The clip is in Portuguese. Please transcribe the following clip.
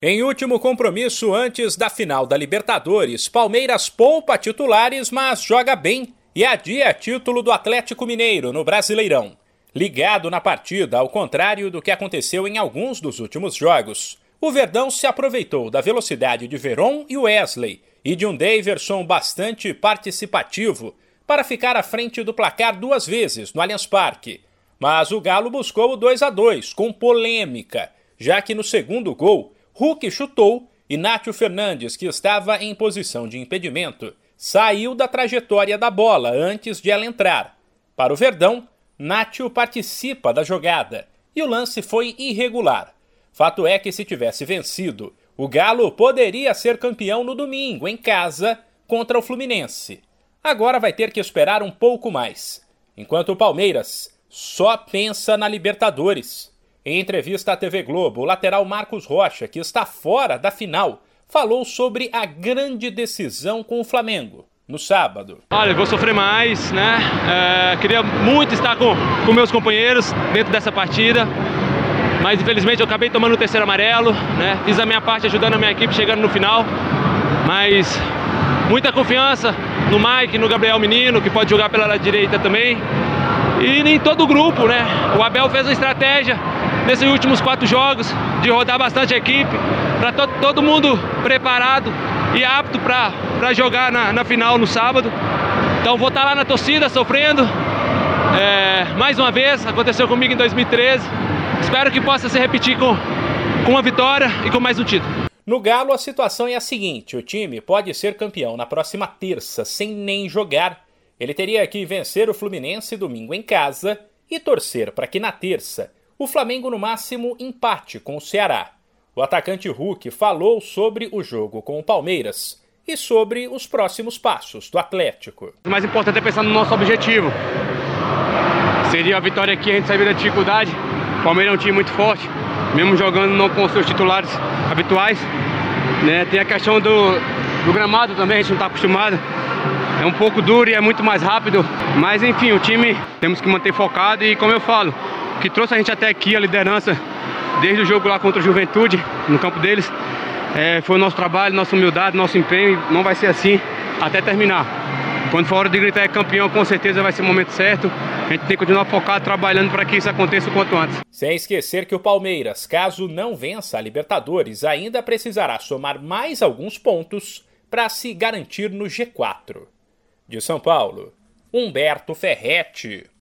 Em último compromisso antes da final da Libertadores, Palmeiras poupa titulares, mas joga bem e adia título do Atlético Mineiro no Brasileirão. Ligado na partida, ao contrário do que aconteceu em alguns dos últimos jogos, o Verdão se aproveitou da velocidade de Veron e Wesley e de um Daverson bastante participativo para ficar à frente do placar duas vezes no Allianz Parque. Mas o Galo buscou o 2 a 2 com polêmica, já que no segundo gol Hulk chutou e Nátio Fernandes, que estava em posição de impedimento, saiu da trajetória da bola antes de ela entrar. Para o Verdão, Nátio participa da jogada e o lance foi irregular. Fato é que se tivesse vencido, o Galo poderia ser campeão no domingo, em casa, contra o Fluminense. Agora vai ter que esperar um pouco mais, enquanto o Palmeiras só pensa na Libertadores. Em entrevista à TV Globo, o lateral Marcos Rocha, que está fora da final, falou sobre a grande decisão com o Flamengo no sábado. Olha, vou sofrer mais, né? É, queria muito estar com, com meus companheiros dentro dessa partida, mas infelizmente eu acabei tomando o terceiro amarelo, né? Fiz a minha parte ajudando a minha equipe chegando no final, mas muita confiança no Mike, no Gabriel Menino, que pode jogar pela direita também. E em todo o grupo, né? O Abel fez uma estratégia nesses últimos quatro jogos, de rodar bastante a equipe, para to todo mundo preparado e apto para jogar na, na, final no sábado. Então vou estar tá lá na torcida sofrendo. É, mais uma vez, aconteceu comigo em 2013. Espero que possa se repetir com, com uma vitória e com mais um título. No Galo, a situação é a seguinte: o time pode ser campeão na próxima terça sem nem jogar. Ele teria que vencer o Fluminense domingo em casa e torcer para que na terça o Flamengo, no máximo, empate com o Ceará. O atacante Hulk falou sobre o jogo com o Palmeiras e sobre os próximos passos do Atlético. O mais importante é pensar no nosso objetivo. Seria a vitória aqui, a gente sair da dificuldade. O Palmeiras é um time muito forte, mesmo jogando não com seus titulares habituais. Né? Tem a questão do, do gramado também, a gente não está acostumado. É um pouco duro e é muito mais rápido. Mas enfim, o time temos que manter focado e como eu falo, que trouxe a gente até aqui, a liderança, desde o jogo lá contra o Juventude, no campo deles. É, foi o nosso trabalho, nossa humildade, nosso empenho, não vai ser assim até terminar. Quando for hora de gritar é campeão, com certeza vai ser o momento certo. A gente tem que continuar focado, trabalhando para que isso aconteça o quanto antes. Sem esquecer que o Palmeiras, caso não vença a Libertadores, ainda precisará somar mais alguns pontos para se garantir no G4. De São Paulo, Humberto Ferretti.